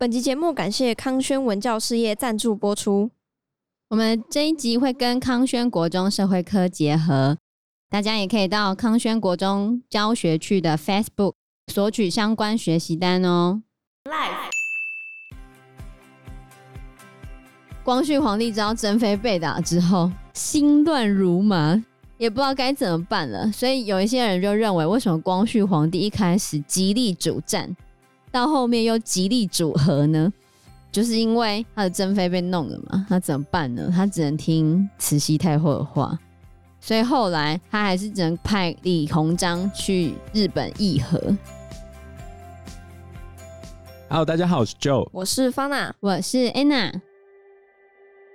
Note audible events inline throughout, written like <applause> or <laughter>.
本集节目感谢康轩文教事业赞助播出。我们这一集会跟康轩国中社会科结合，大家也可以到康轩国中教学区的 Facebook 索取相关学习单哦。Live 光绪皇帝知道珍妃被打之后，心乱如麻，也不知道该怎么办了。所以有一些人就认为，为什么光绪皇帝一开始极力主战？到后面又极力组合呢，就是因为他的珍妃被弄了嘛，他怎么办呢？他只能听慈禧太后的话，所以后来他还是只能派李鸿章去日本议和。Hello，大家好，我是 Joe，我是 Fana，我是 Anna。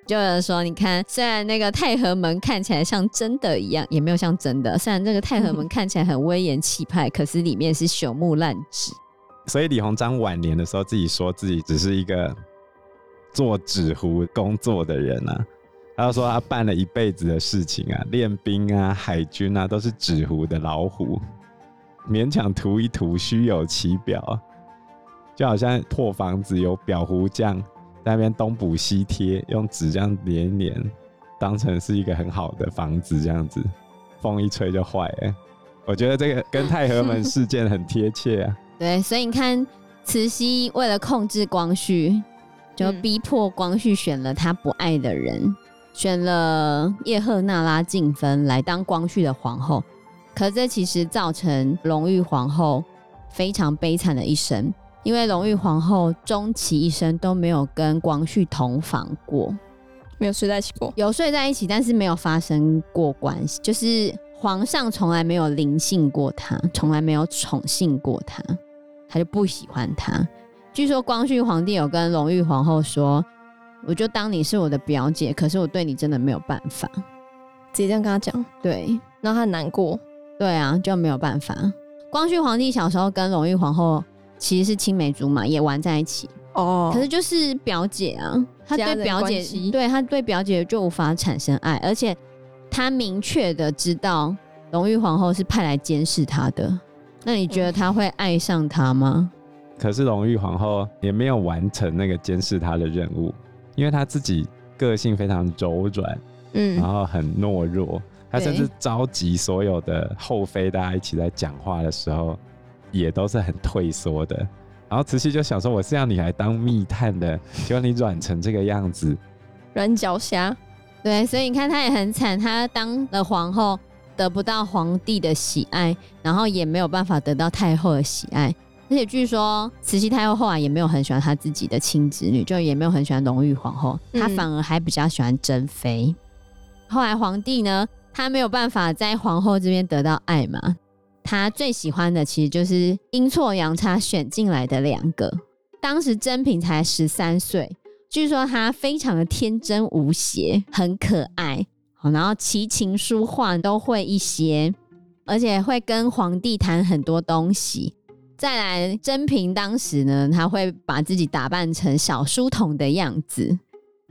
就有人说，你看，虽然那个太和门看起来像真的一样，也没有像真的。虽然这个太和门 <laughs> 看起来很威严气派，可是里面是朽木烂纸。所以李鸿章晚年的时候，自己说自己只是一个做纸糊工作的人啊。他就说他办了一辈子的事情啊，练兵啊、海军啊，都是纸糊的老虎，勉强涂一涂，虚有其表。就好像破房子有裱糊匠在那边东补西贴，用纸这样粘一粘，当成是一个很好的房子这样子，风一吹就坏了。我觉得这个跟太和门事件很贴切啊。对，所以你看，慈禧为了控制光绪，就逼迫光绪选了他不爱的人，嗯、选了叶赫那拉静芬来当光绪的皇后。可这其实造成隆裕皇后非常悲惨的一生，因为隆裕皇后终其一生都没有跟光绪同房过，没有睡在一起过，有睡在一起，但是没有发生过关系，就是皇上从来没有临幸过她，从来没有宠幸过他。他就不喜欢他。据说光绪皇帝有跟隆裕皇后说：“我就当你是我的表姐，可是我对你真的没有办法。”直接这样跟他讲。对，然后他很难过。对啊，就没有办法。光绪皇帝小时候跟隆裕皇后其实是青梅竹马，也玩在一起。哦。可是就是表姐啊，他对表姐，对他对表姐就无法产生爱，而且他明确的知道隆裕皇后是派来监视他的。那你觉得他会爱上他吗？可是隆裕皇后也没有完成那个监视他的任务，因为她自己个性非常柔软，嗯，然后很懦弱，她甚至召集所有的后妃，大家一起在讲话的时候，也都是很退缩的。然后慈禧就想说：“我是要你来当密探的，结果你软成这个样子，软脚虾。”对，所以你看她也很惨，她当了皇后。得不到皇帝的喜爱，然后也没有办法得到太后的喜爱，而且据说慈禧太后后来也没有很喜欢她自己的亲侄女，就也没有很喜欢隆裕皇后，她反而还比较喜欢珍妃。后来皇帝呢，他没有办法在皇后这边得到爱嘛，他最喜欢的其实就是阴错阳差选进来的两个。当时珍嫔才十三岁，据说她非常的天真无邪，很可爱。然后琴棋书画都会一些，而且会跟皇帝谈很多东西。再来，珍嫔当时呢，她会把自己打扮成小书童的样子。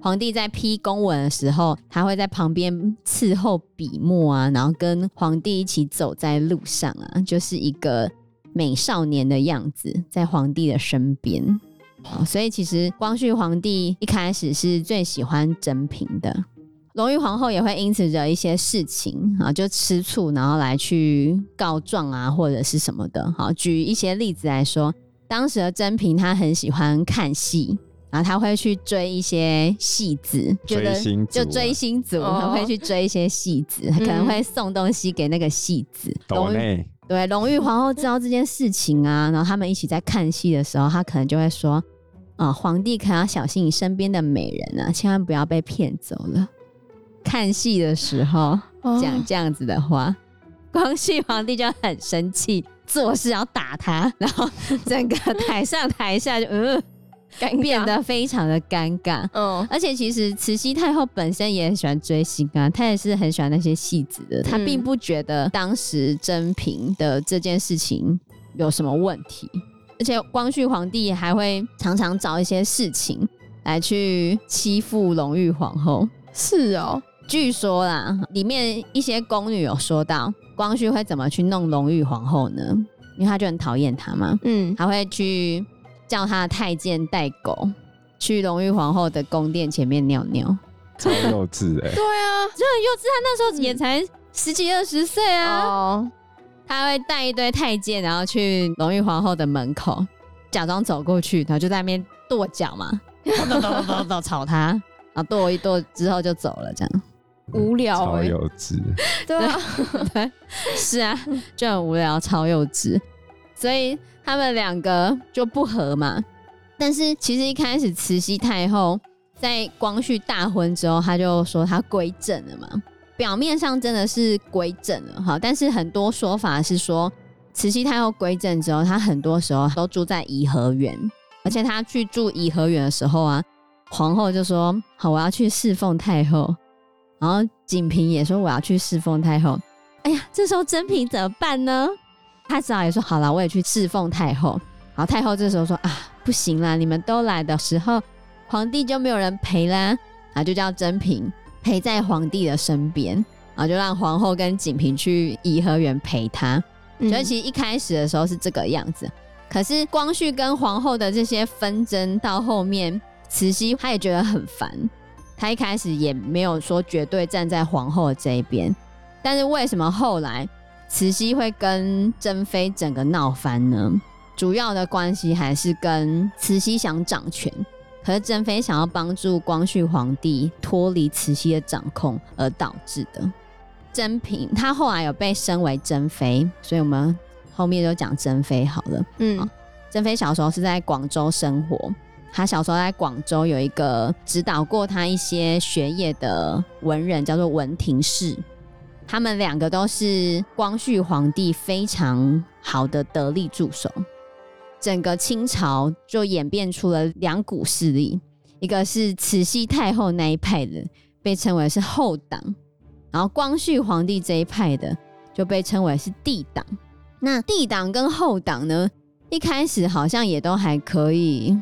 皇帝在批公文的时候，他会在旁边伺候笔墨啊，然后跟皇帝一起走在路上啊，就是一个美少年的样子，在皇帝的身边。所以其实光绪皇帝一开始是最喜欢珍嫔的。隆裕皇后也会因此惹一些事情啊，就吃醋，然后来去告状啊，或者是什么的。好，举一些例子来说，当时的珍嫔她很喜欢看戏，然后她会去追一些戏子，追星族啊，就追星族，她会去追一些戏子，可能会送东西给那个戏子。对隆裕皇后知道这件事情啊，然后他们一起在看戏的时候，她可能就会说：“啊，皇帝可要小心你身边的美人啊，千万不要被骗走了。”看戏的时候讲这样子的话，哦、光绪皇帝就很生气，做事要打他，然后整个台上台下就嗯，变得非常的尴尬。嗯，而且其实慈禧太后本身也很喜欢追星啊，她也是很喜欢那些戏子的，她并不觉得当时珍嫔的这件事情有什么问题，而且光绪皇帝还会常常找一些事情来去欺负隆裕皇后。是哦。据说啦，里面一些宫女有说到，光绪会怎么去弄隆裕皇后呢？因为他就很讨厌她嘛，嗯，他会去叫他的太监带狗去隆裕皇后的宫殿前面尿尿，超幼稚哎、欸！<laughs> 对啊，就很幼稚。他那时候也才十几二十岁啊。哦，他会带一堆太监，然后去隆裕皇后的门口，假装走过去，然后就在那边跺脚嘛，跺跺跺跺吵他，然后跺一跺之后就走了，这样无聊超哎、幼稚。<laughs> 对啊，<laughs> 对，是啊，就很无聊，超幼稚。所以他们两个就不和嘛。但是其实一开始慈禧太后在光绪大婚之后，她就说她归正了嘛。表面上真的是归正了哈，但是很多说法是说，慈禧太后归正之后，她很多时候都住在颐和园，而且她去住颐和园的时候啊，皇后就说：“好，我要去侍奉太后。”然后景平也说：“我要去侍奉太后。”哎呀，这时候珍嫔怎么办呢？他只好也说：“好了，我也去侍奉太后。”然后太后这时候说：“啊，不行啦，你们都来的时候，皇帝就没有人陪啦。”啊，就叫珍嫔。陪在皇帝的身边，然后就让皇后跟景平去颐和园陪他。所以其实一开始的时候是这个样子，可是光绪跟皇后的这些纷争到后面，慈禧她也觉得很烦。她一开始也没有说绝对站在皇后的这一边，但是为什么后来慈禧会跟珍妃整个闹翻呢？主要的关系还是跟慈禧想掌权。可是珍妃想要帮助光绪皇帝脱离慈禧的掌控而导致的。珍嫔她后来有被升为珍妃，所以我们后面就讲珍妃好了。嗯，珍妃小时候是在广州生活，他小时候在广州有一个指导过他一些学业的文人，叫做文廷式。他们两个都是光绪皇帝非常好的得力助手。整个清朝就演变出了两股势力，一个是慈禧太后那一派的，被称为是后党，然后光绪皇帝这一派的就被称为是帝党。那帝党跟后党呢，一开始好像也都还可以，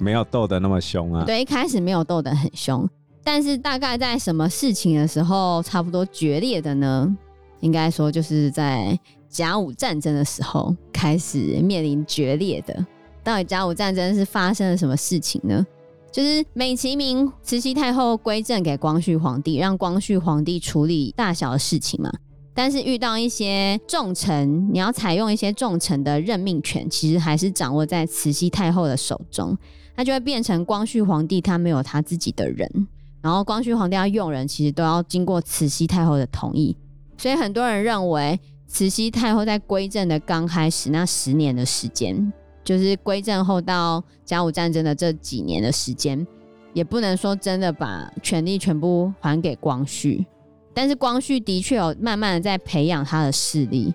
没有斗得那么凶啊。对，一开始没有斗得很凶，但是大概在什么事情的时候，差不多决裂的呢？应该说就是在。甲午战争的时候开始面临决裂的，到底甲午战争是发生了什么事情呢？就是美其名慈禧太后归政给光绪皇帝，让光绪皇帝处理大小的事情嘛。但是遇到一些重臣，你要采用一些重臣的任命权，其实还是掌握在慈禧太后的手中，他就会变成光绪皇帝他没有他自己的人，然后光绪皇帝要用人，其实都要经过慈禧太后的同意，所以很多人认为。慈禧太后在归正的刚开始那十年的时间，就是归正后到甲午战争的这几年的时间，也不能说真的把权力全部还给光绪，但是光绪的确有慢慢的在培养他的势力，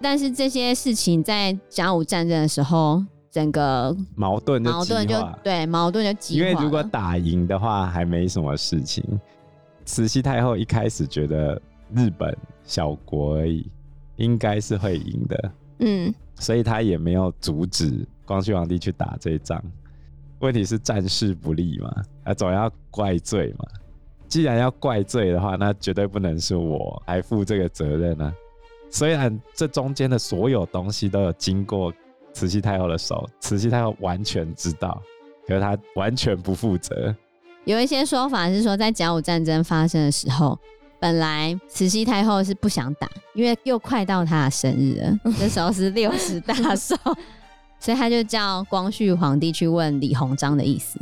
但是这些事情在甲午战争的时候，整个矛盾矛盾就对矛盾就激化，因为如果打赢的话还没什么事情，慈禧太后一开始觉得日本小国而已。应该是会赢的，嗯，所以她也没有阻止光绪皇帝去打这一仗。问题是战事不利嘛，啊，总要怪罪嘛。既然要怪罪的话，那绝对不能是我来负这个责任啊。虽然这中间的所有东西都有经过慈禧太后的手，慈禧太后完全知道，可是她完全不负责。有一些说法是说，在甲午战争发生的时候。本来慈禧太后是不想打，因为又快到她的生日了，<laughs> 这时候是六十大寿，<laughs> 所以他就叫光绪皇帝去问李鸿章的意思。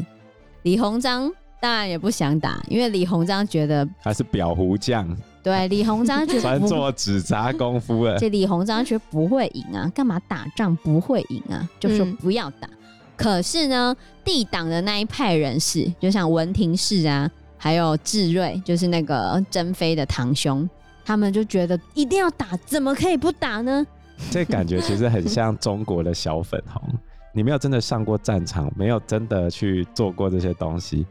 李鸿章当然也不想打，因为李鸿章觉得他是裱糊匠，对，李鸿章 <laughs> 觉得专做纸扎功夫了。<laughs> 这李鸿章觉得不会赢啊，干嘛打仗不会赢啊？就说不要打。嗯、可是呢，帝党的那一派人士，就像文廷式啊。还有智瑞，就是那个珍妃的堂兄，他们就觉得一定要打，怎么可以不打呢？<laughs> 这感觉其实很像中国的小粉红。你没有真的上过战场，没有真的去做过这些东西。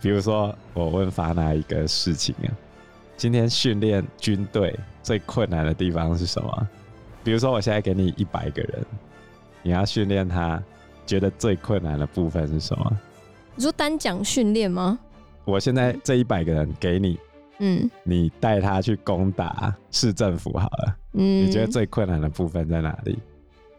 比如说，我问法娜一个事情啊，今天训练军队最困难的地方是什么？比如说，我现在给你一百个人，你要训练他，觉得最困难的部分是什么？你说单讲训练吗？我现在这一百个人给你，嗯，你带他去攻打市政府好了，嗯，你觉得最困难的部分在哪里？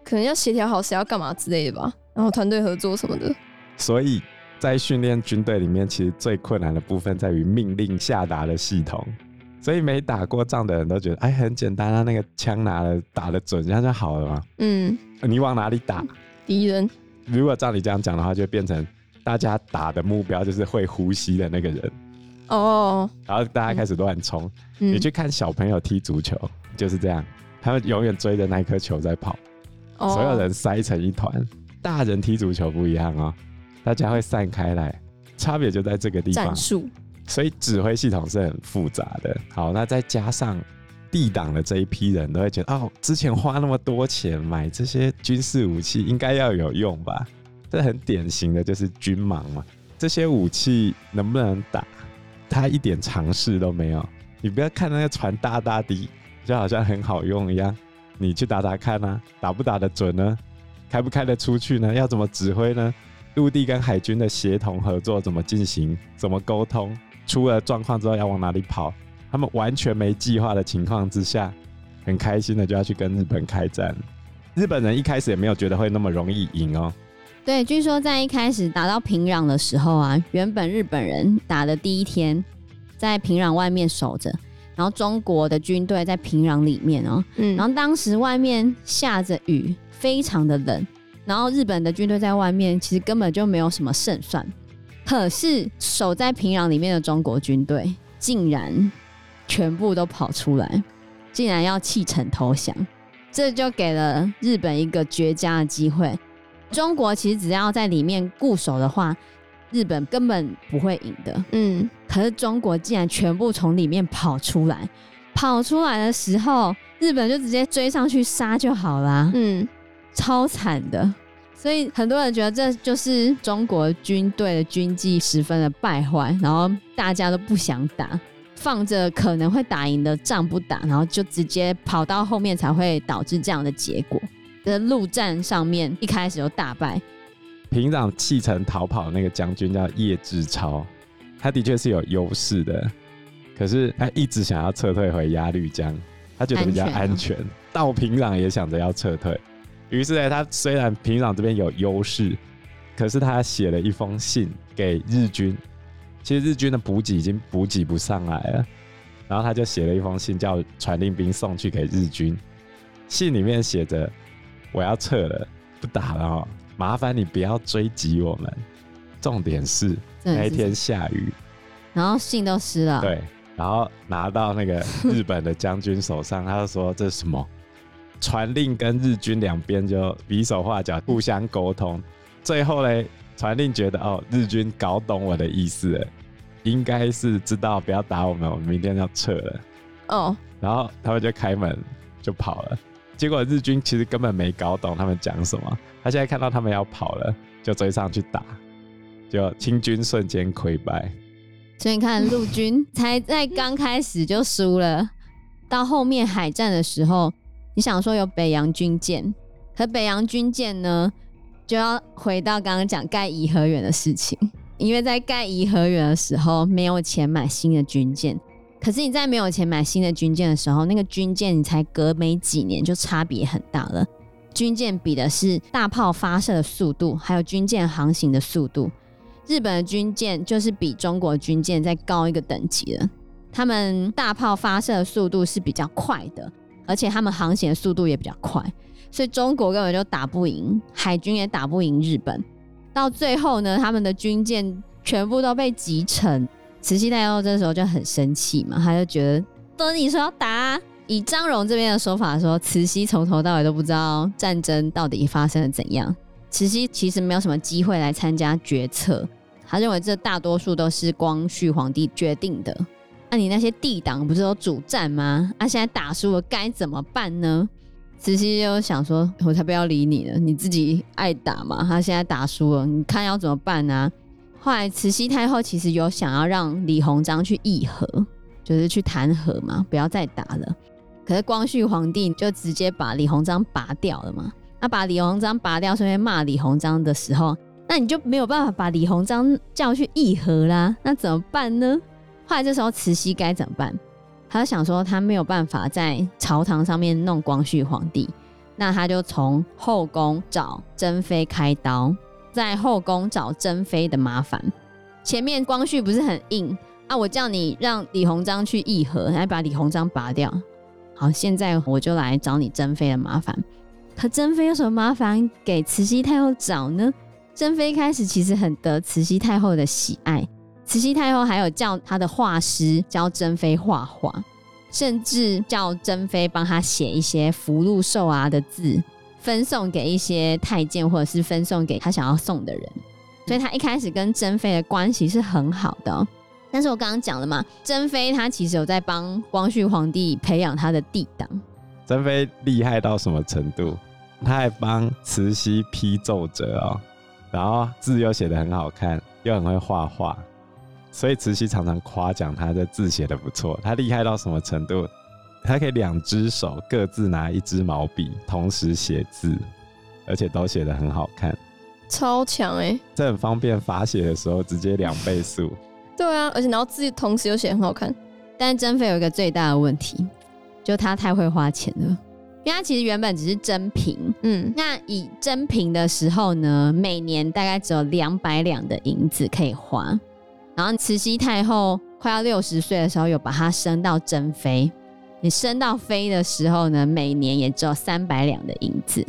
可能要协调好谁要干嘛之类的吧。然后团队合作什么的。所以在训练军队里面，其实最困难的部分在于命令下达的系统。所以没打过仗的人都觉得，哎，很简单啊，那个枪拿了打得准，这样就好了嘛。嗯，你往哪里打？敌人。如果照你这样讲的话，就变成大家打的目标就是会呼吸的那个人。哦。然后大家开始乱冲。嗯。你去看小朋友踢足球，就是这样，他们永远追着那颗球在跑。哦。所有人塞成一团。大人踢足球不一样哦，大家会散开来，差别就在这个地方。战术。所以指挥系统是很复杂的。好，那再加上 D 党的这一批人都会觉得，哦，之前花那么多钱买这些军事武器，应该要有用吧？这很典型的就是军盲嘛。这些武器能不能打，他一点尝试都没有。你不要看那个船大大的，就好像很好用一样，你去打打看啊，打不打得准呢？开不开得出去呢？要怎么指挥呢？陆地跟海军的协同合作怎么进行？怎么沟通？出了状况之后要往哪里跑？他们完全没计划的情况之下，很开心的就要去跟日本开战。日本人一开始也没有觉得会那么容易赢哦。对，据说在一开始打到平壤的时候啊，原本日本人打的第一天在平壤外面守着，然后中国的军队在平壤里面哦，嗯，然后当时外面下着雨，非常的冷，然后日本的军队在外面其实根本就没有什么胜算。可是守在平壤里面的中国军队竟然全部都跑出来，竟然要弃城投降，这就给了日本一个绝佳的机会。中国其实只要在里面固守的话，日本根本不会赢的。嗯，可是中国竟然全部从里面跑出来，跑出来的时候，日本就直接追上去杀就好啦。嗯，超惨的。所以很多人觉得这就是中国军队的军纪十分的败坏，然后大家都不想打，放着可能会打赢的仗不打，然后就直接跑到后面才会导致这样的结果。在陆战上面一开始就大败，平壤弃城逃跑的那个将军叫叶志超，他的确是有优势的，可是他一直想要撤退回鸭绿江，他觉得比较安全，安全哦、到平壤也想着要撤退。于是呢，他虽然平壤这边有优势，可是他写了一封信给日军。其实日军的补给已经补给不上来了，然后他就写了一封信，叫传令兵送去给日军。信里面写着：“我要撤了，不打了哦，麻烦你不要追击我们。”重点是那一天下雨，然后信都湿了。对，然后拿到那个日本的将军手上，他就说：“这是什么？”传令跟日军两边就比手画脚，互相沟通。最后嘞，传令觉得哦，日军搞懂我的意思了，应该是知道不要打我们，我们明天要撤了。哦，然后他们就开门就跑了。结果日军其实根本没搞懂他们讲什么，他现在看到他们要跑了，就追上去打，就清军瞬间溃败。所以你看，陆军才在刚开始就输了，到后面海战的时候。你想说有北洋军舰，可北洋军舰呢，就要回到刚刚讲盖颐和园的事情，因为在盖颐和园的时候没有钱买新的军舰，可是你在没有钱买新的军舰的时候，那个军舰你才隔没几年就差别很大了。军舰比的是大炮发射的速度，还有军舰航行的速度。日本的军舰就是比中国军舰再高一个等级了，他们大炮发射的速度是比较快的。而且他们航行的速度也比较快，所以中国根本就打不赢，海军也打不赢日本。到最后呢，他们的军舰全部都被击沉。慈禧太后这时候就很生气嘛，他就觉得都你说要打啊。以张荣这边的说法说，慈禧从头到尾都不知道战争到底发生了怎样。慈禧其实没有什么机会来参加决策，他认为这大多数都是光绪皇帝决定的。那、你那些帝党不是都主战吗？啊，现在打输了该怎么办呢？慈禧就想说，我才不要理你了，你自己爱打嘛。他现在打输了，你看要怎么办呢、啊？后来慈禧太后其实有想要让李鸿章去议和，就是去谈和嘛，不要再打了。可是光绪皇帝就直接把李鸿章拔掉了嘛。那把李鸿章拔掉，顺便骂李鸿章的时候，那你就没有办法把李鸿章叫去议和啦。那怎么办呢？后来这时候慈禧该怎么办？他想说他没有办法在朝堂上面弄光绪皇帝，那他就从后宫找珍妃开刀，在后宫找珍妃的麻烦。前面光绪不是很硬啊，我叫你让李鸿章去议和，来把李鸿章拔掉。好，现在我就来找你珍妃的麻烦。可珍妃有什么麻烦给慈禧太后找呢？珍妃开始其实很得慈禧太后的喜爱，慈禧太后还有叫她的画师教珍妃画画，甚至叫珍妃帮她写一些福禄寿啊的字，分送给一些太监或者是分送给她想要送的人。所以她一开始跟珍妃的关系是很好的。但是我刚刚讲了嘛，珍妃她其实有在帮光绪皇帝培养他的帝党。珍妃厉害到什么程度？她还帮慈禧批奏折哦，然后字又写得很好看，又很会画画，所以慈禧常常夸奖他的字写的不错。他厉害到什么程度？他可以两只手各自拿一支毛笔，同时写字，而且都写的很好看，超强哎、欸！这很方便，罚写的时候直接两倍速。<laughs> 对啊，而且然后字同时又写很好看。但是珍妃有一个最大的问题。就她太会花钱了，因为他其实原本只是珍嫔，嗯，那以珍嫔的时候呢，每年大概只有两百两的银子可以花。然后慈禧太后快要六十岁的时候，有把她升到珍妃。你升到妃的时候呢，每年也只有三百两的银子。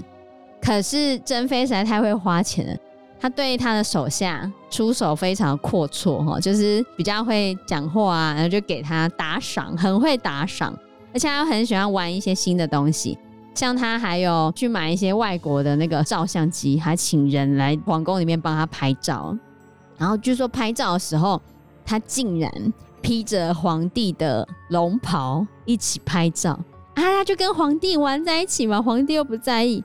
可是珍妃实在太会花钱了，她对她的手下出手非常阔绰哈，就是比较会讲话啊，然后就给她打赏，很会打赏。而且她很喜欢玩一些新的东西，像她还有去买一些外国的那个照相机，还请人来皇宫里面帮她拍照。然后据说拍照的时候，他竟然披着皇帝的龙袍一起拍照啊！他就跟皇帝玩在一起嘛，皇帝又不在意。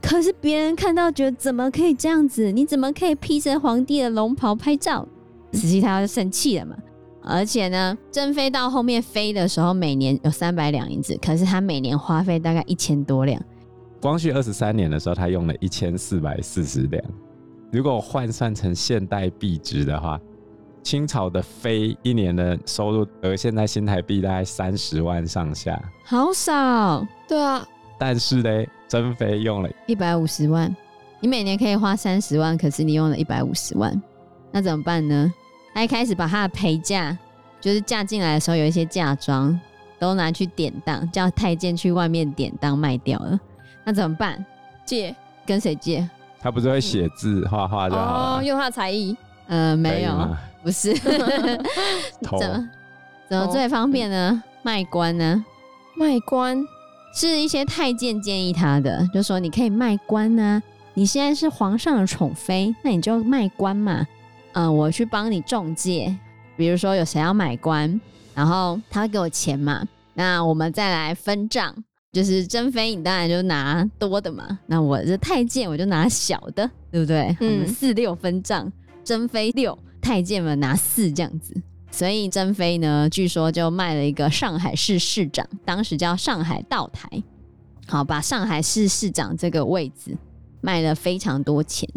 可是别人看到觉得怎么可以这样子？你怎么可以披着皇帝的龙袍拍照？慈禧太后就生气了嘛。而且呢，珍妃到后面飞的时候，每年有三百两银子，可是她每年花费大概一千多两。光绪二十三年的时候，她用了一千四百四十两。如果换算成现代币值的话，清朝的妃一年的收入，而现在新台币大概三十万上下，好少。对啊，但是呢，珍妃用了一百五十万，你每年可以花三十万，可是你用了一百五十万，那怎么办呢？他一开始把他的陪嫁，就是嫁进来的时候有一些嫁妆，都拿去典当，叫太监去外面典当卖掉了。那怎么办？借？跟谁借？他不是会写字、画画就好了。哦，用他的才艺？呃，没有，不是。偷 <laughs> <laughs> 怎么怎么最方便呢？卖官呢？卖官是一些太监建议他的，就说你可以卖官啊。你现在是皇上的宠妃，那你就卖官嘛。嗯，我去帮你中介，比如说有谁要买官，然后他会给我钱嘛，那我们再来分账，就是珍妃你当然就拿多的嘛，那我这太监我就拿小的，对不对？嗯，四六分账，珍妃六，太监们拿四这样子，所以珍妃呢，据说就卖了一个上海市市长，当时叫上海道台，好，把上海市市长这个位置卖了非常多钱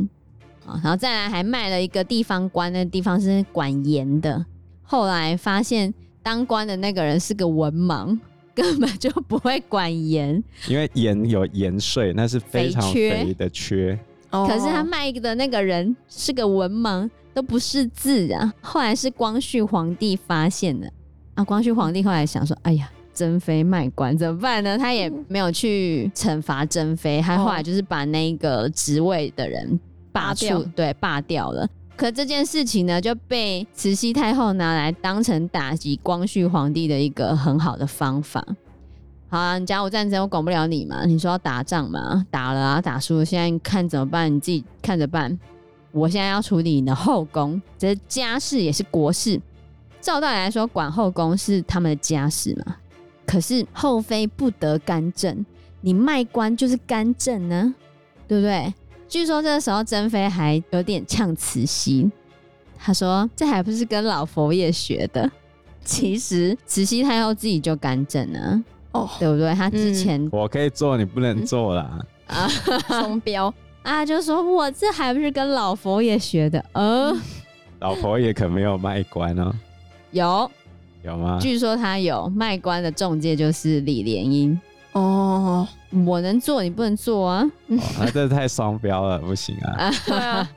啊。然后再来还卖了一个地方官，那地方是管盐的。后来发现当官的那个人是个文盲，根本就不会管盐。因为盐有盐税，那是非常肥的缺。可是他卖的那个人是个文盲，都不识字啊。后来是光绪皇帝发现的啊。光绪皇帝后来想说：“哎呀，珍妃卖官怎么办呢？”他也没有去惩罚珍妃，他后来就是把那个职位的人。罢黜，对，罢掉了。可这件事情呢，就被慈禧太后拿来当成打击光绪皇帝的一个很好的方法。好啊，你甲午战争我管不了你嘛，你说要打仗嘛，打了啊，打输了，现在看怎么办？你自己看着办。我现在要处理你的后宫，这是家事也是国事。照道理来说，管后宫是他们的家事嘛。可是后妃不得干政，你卖官就是干政呢，对不对？据说这个时候珍妃还有点呛慈禧，她说：“这还不是跟老佛爷学的。”其实慈禧太后自己就干政了，哦，对不对？她之前、嗯、我可以做，你不能做啦。嗯、啊，双标 <laughs> 啊，就说我这还不是跟老佛爷学的？呃，<laughs> 老佛爷可没有卖官哦，有有吗？据说他有卖官的中介，就是李莲英哦。我能做，你不能做啊！哦、那这太双标了，不行啊！对啊，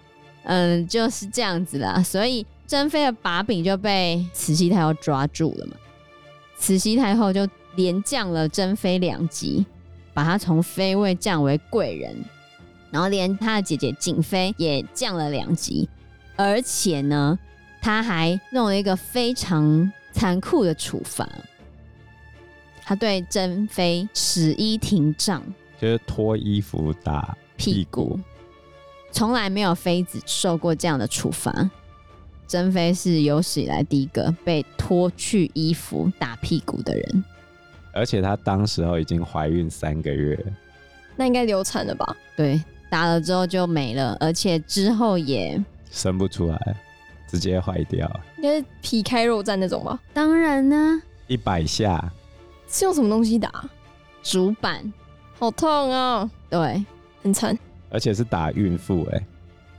嗯，就是这样子啦。所以珍妃的把柄就被慈禧太后抓住了嘛。慈禧太后就连降了珍妃两级，把她从妃位降为贵人，然后连她的姐姐瑾妃也降了两级，而且呢，她还弄了一个非常残酷的处罚，她对珍妃使衣廷杖，就是脱衣服打屁股，从来没有妃子受过这样的处罚。珍妃是有史以来第一个被脱去衣服打屁股的人，而且她当时候已经怀孕三个月，那应该流产了吧？对，打了之后就没了，而且之后也生不出来，直接坏掉，应该是皮开肉绽那种吧？当然呢，一百下是用什么东西打？主板，好痛啊！对，很惨，而且是打孕妇，哎，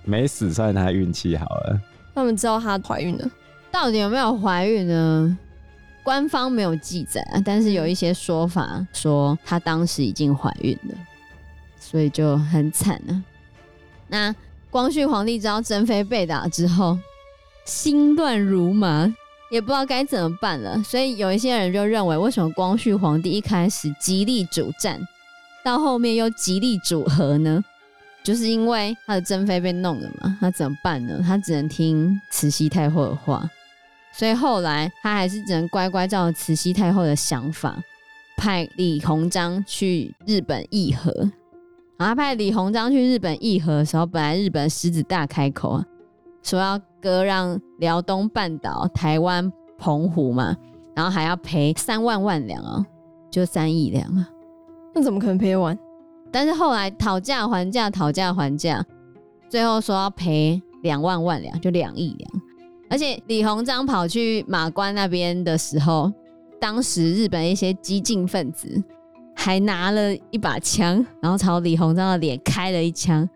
没死算她运气好了。他们知道她怀孕了，到底有没有怀孕呢？官方没有记载啊，但是有一些说法说她当时已经怀孕了，所以就很惨啊。那光绪皇帝知道珍妃被打之后，心乱如麻，也不知道该怎么办了。所以有一些人就认为，为什么光绪皇帝一开始极力主战，到后面又极力主和呢？就是因为他的珍妃被弄了嘛，他怎么办呢？他只能听慈禧太后的话，所以后来他还是只能乖乖照慈禧太后的想法，派李鸿章去日本议和。然后派李鸿章去日本议和的时候，本来日本狮子大开口啊，说要割让辽东半岛、台湾、澎湖嘛，然后还要赔三万万两啊，就三亿两啊，那怎么可能赔完？但是后来讨价还价，讨价还价，最后说要赔两万万两，就两亿两。而且李鸿章跑去马关那边的时候，当时日本一些激进分子还拿了一把枪，然后朝李鸿章的脸开了一枪，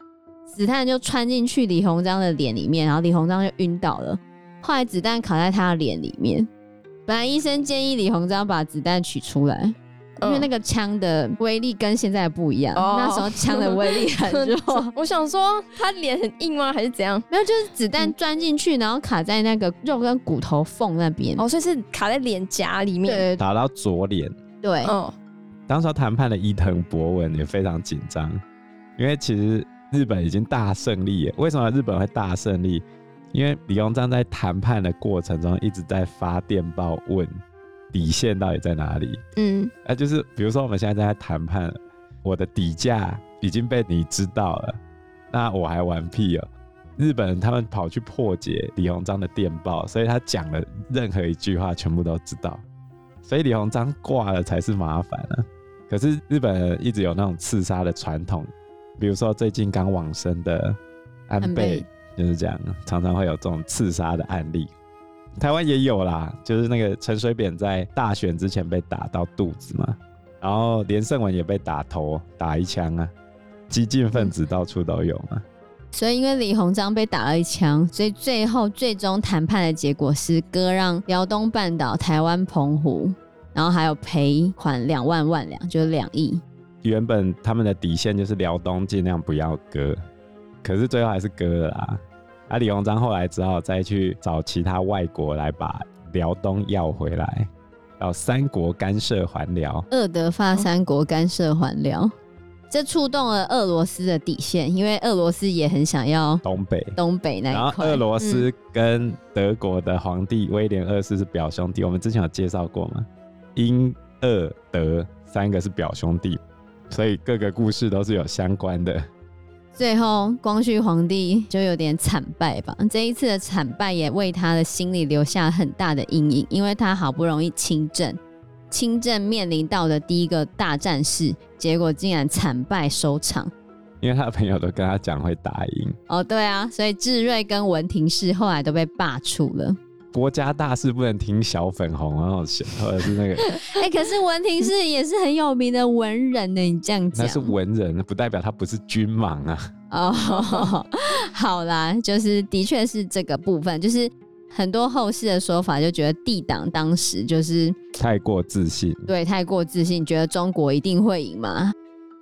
子弹就穿进去李鸿章的脸里面，然后李鸿章就晕倒了。后来子弹卡在他的脸里面，本来医生建议李鸿章把子弹取出来。因为那个枪的威力跟现在不一样，哦、那时候枪的威力很弱。<laughs> 我想说，他脸很硬吗？还是怎样？没有，就是子弹钻进去，然后卡在那个肉跟骨头缝那边。哦，所以是卡在脸颊里面，对，打到左脸。对，哦。当时谈判的伊藤博文也非常紧张，因为其实日本已经大胜利耶。为什么日本会大胜利？因为李鸿章在谈判的过程中一直在发电报问。底线到底在哪里？嗯，啊，就是比如说我们现在在谈判，我的底价已经被你知道了，那我还玩屁哦！日本人他们跑去破解李鸿章的电报，所以他讲的任何一句话全部都知道，所以李鸿章挂了才是麻烦啊。可是日本人一直有那种刺杀的传统，比如说最近刚往生的安倍就是这样，常常会有这种刺杀的案例。台湾也有啦，就是那个陈水扁在大选之前被打到肚子嘛，然后连胜文也被打头打一枪啊，激进分子到处都有嘛。所以因为李鸿章被打了一枪，所以最后最终谈判的结果是割让辽东半岛、台湾、澎湖，然后还有赔款两万万两，就是两亿。原本他们的底线就是辽东尽量不要割，可是最后还是割了啦。啊，李鸿章后来只好再去找其他外国来把辽东要回来，然后三国干涉还辽，二德法三国干涉还辽，这触动了俄罗斯的底线，因为俄罗斯也很想要东北东北那一块。然后俄罗斯跟德国的皇帝威廉二世是表兄弟，我们之前有介绍过吗？英、俄、德三个是表兄弟，所以各个故事都是有相关的。最后，光绪皇帝就有点惨败吧。这一次的惨败也为他的心里留下很大的阴影，因为他好不容易亲政，亲政面临到的第一个大战事，结果竟然惨败收场。因为他的朋友都跟他讲会打赢。哦，对啊，所以智瑞跟文廷式后来都被罢黜了。国家大事不能听小粉红，然后或者是那个，<laughs> 哎、欸，可是文婷是也是很有名的文人呢。你这样讲，那是文人，不代表他不是君盲啊。哦，好啦，就是的确是这个部分，就是很多后世的说法就觉得帝党当时就是太过自信，对，太过自信，觉得中国一定会赢嘛。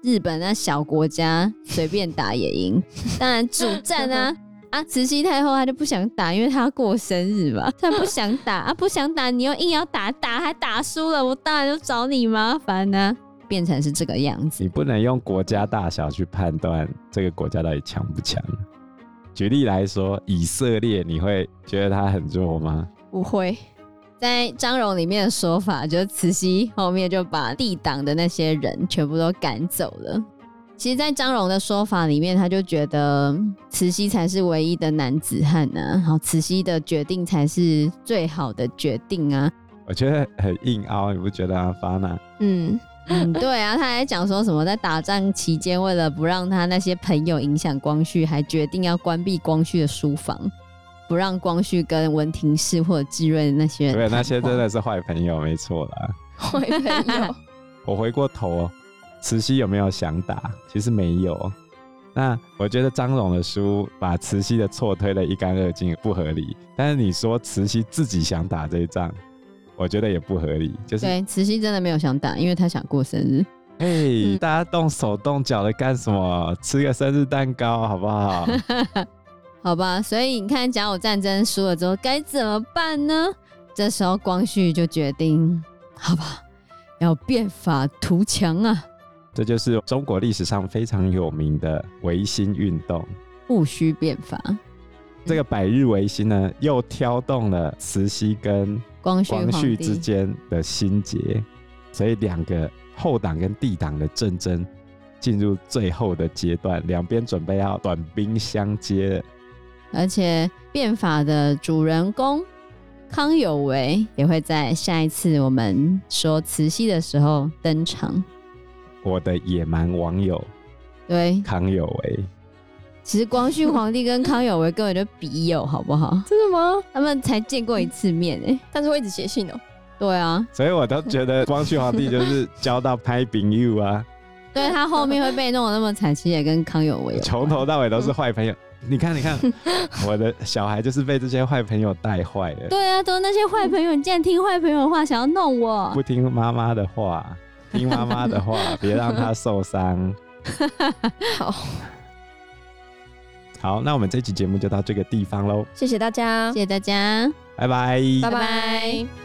日本那小国家随便打也赢。当然主战啊 <laughs> 啊，慈禧太后她就不想打，因为她要过生日嘛，她不想打啊，不想打，你又硬要打，打还打输了，我当然就找你麻烦呢、啊。变成是这个样子，你不能用国家大小去判断这个国家到底强不强。举例来说，以色列，你会觉得他很弱吗？不会。在张荣里面的说法，就是慈禧后面就把帝党的那些人全部都赶走了。其实，在张荣的说法里面，他就觉得慈禧才是唯一的男子汉呢、啊，然后慈禧的决定才是最好的决定啊。我觉得很硬凹，你不觉得啊，法娜？嗯。嗯，<laughs> 对啊，他还讲说什么在打仗期间，为了不让他那些朋友影响光绪，还决定要关闭光绪的书房，不让光绪跟文廷式或者纪瑞的那些人。对，那些真的是坏朋友，没错啦。<laughs> 坏朋友。<laughs> 我回过头，慈禧有没有想打？其实没有。那我觉得张荣的书把慈禧的错推得一干二净，不合理。但是你说慈禧自己想打这一仗？我觉得也不合理，就是对慈禧真的没有想打，因为她想过生日。哎、欸，嗯、大家动手动脚的干什么？吃个生日蛋糕好不好？<laughs> 好吧，所以你看甲午战争输了之后该怎么办呢？这时候光绪就决定，好吧，要变法图强啊！这就是中国历史上非常有名的维新运动，戊戌变法。这个百日维新呢，又挑动了慈禧跟光绪之间的心结，所以两个后党跟帝党的政争进入最后的阶段，两边准备要短兵相接。而且变法的主人公康有为也会在下一次我们说慈禧的时候登场。我的野蛮网友，对康有为。其实光绪皇帝跟康有为根本就笔友，好不好？真的吗？他们才见过一次面哎，但是会一直写信哦。对啊，所以我都觉得光绪皇帝就是交到拍饼友啊。<laughs> 对，他后面会被弄得那么惨，其实也跟康有为从头到尾都是坏朋友。你看，你看，<laughs> 我的小孩就是被这些坏朋友带坏的。对啊，都是那些坏朋友，你竟然听坏朋友的话，想要弄我？不听妈妈的话，听妈妈的话，<laughs> 别让她受伤。好。<laughs> 好，那我们这期节目就到这个地方喽。谢谢大家，谢谢大家，拜拜，拜拜。